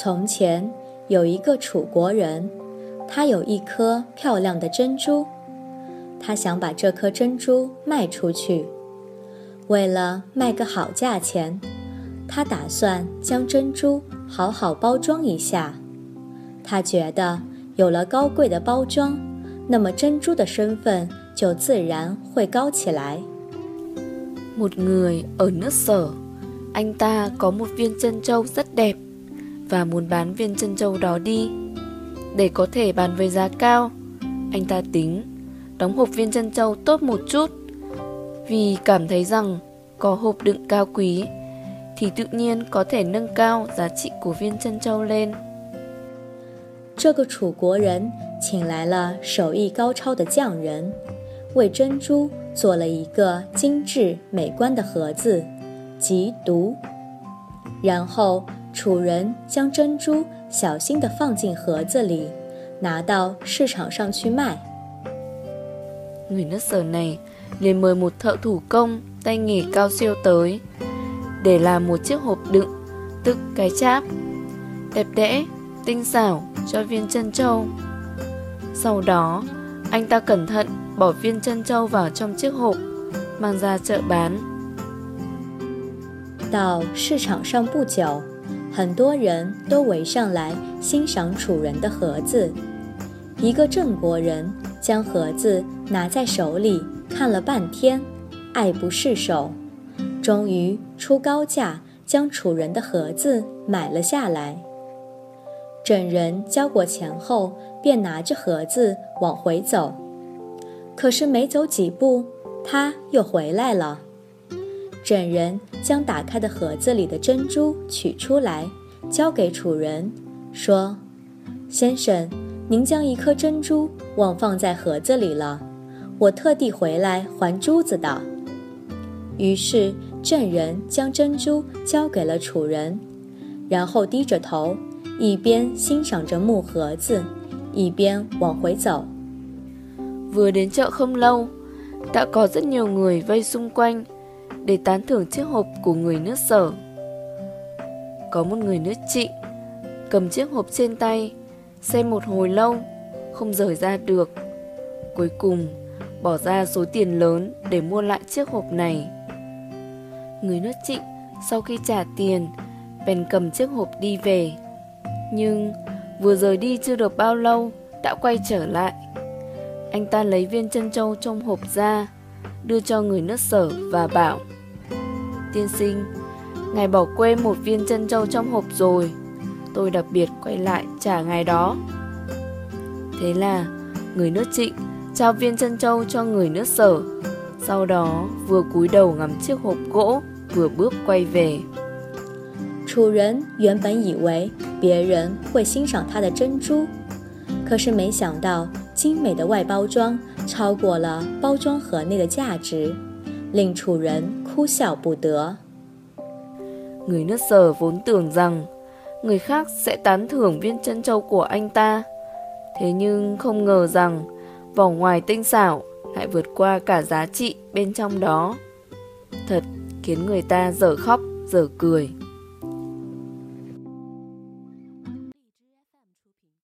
从前有一个楚国人，他有一颗漂亮的珍珠，他想把这颗珍珠卖出去。为了卖个好价钱，他打算将珍珠好好包装一下。他觉得有了高贵的包装，那么珍珠的身份就自然会高起来。Một người ở nước sở, anh ta có một viên chân châu rất đẹp và muốn bán viên chân châu đó đi. Để có thể bán với giá cao, anh ta tính đóng hộp viên chân châu tốt một chút vì cảm thấy rằng có hộp đựng cao quý thì tự nhiên có thể nâng cao giá trị của viên chân châu lên. 这个楚国人请来了手艺高超的匠人，为珍珠做了一个精致美观的盒子，即毒。然后 楚人将珍珠小心地放进盒子里，拿到市场上去卖。Người nước sở này liền mời một thợ thủ công tay nghề cao siêu tới để làm một chiếc hộp đựng, tức cái cháp, đẹp đẽ, tinh xảo cho viên chân châu. Sau đó, anh ta cẩn thận bỏ viên chân châu vào trong chiếc hộp, mang ra chợ bán. 到市场上不久， 很多人都围上来欣赏楚人的盒子。一个郑国人将盒子拿在手里看了半天，爱不释手，终于出高价将楚人的盒子买了下来。郑人交过钱后，便拿着盒子往回走，可是没走几步，他又回来了。郑人将打开的盒子里的珍珠取出来，交给楚人，说：“先生，您将一颗珍珠忘放在盒子里了，我特地回来还珠子的。”于是郑人将珍珠交给了楚人，然后低着头，一边欣赏着木盒子，一边往回走。Vừa đến chợ không lâu, đã có rất nhiều người vây xung quanh để tán thưởng chiếc hộp của người nước sở. Có một người nước trịnh cầm chiếc hộp trên tay, xem một hồi lâu, không rời ra được. Cuối cùng, bỏ ra số tiền lớn để mua lại chiếc hộp này. Người nước trịnh sau khi trả tiền, bèn cầm chiếc hộp đi về. Nhưng vừa rời đi chưa được bao lâu, đã quay trở lại. Anh ta lấy viên chân châu trong hộp ra, đưa cho người nước sở và bảo Tiên sinh, ngài bỏ quên một viên chân châu trong hộp rồi, tôi đặc biệt quay lại trả ngài đó. Thế là người nước trịnh trao viên chân châu cho người nước sở, sau đó vừa cúi đầu ngắm chiếc hộp gỗ, vừa bước quay về. 楚人原本以为别人会欣赏他的珍珠，可是没想到精美的外包装超过了包装盒内的价值，令楚人 thu xảo bù tứa. Người nước sở vốn tưởng rằng người khác sẽ tán thưởng viên chân châu của anh ta. Thế nhưng không ngờ rằng vỏ ngoài tinh xảo lại vượt qua cả giá trị bên trong đó. Thật khiến người ta dở khóc, dở cười.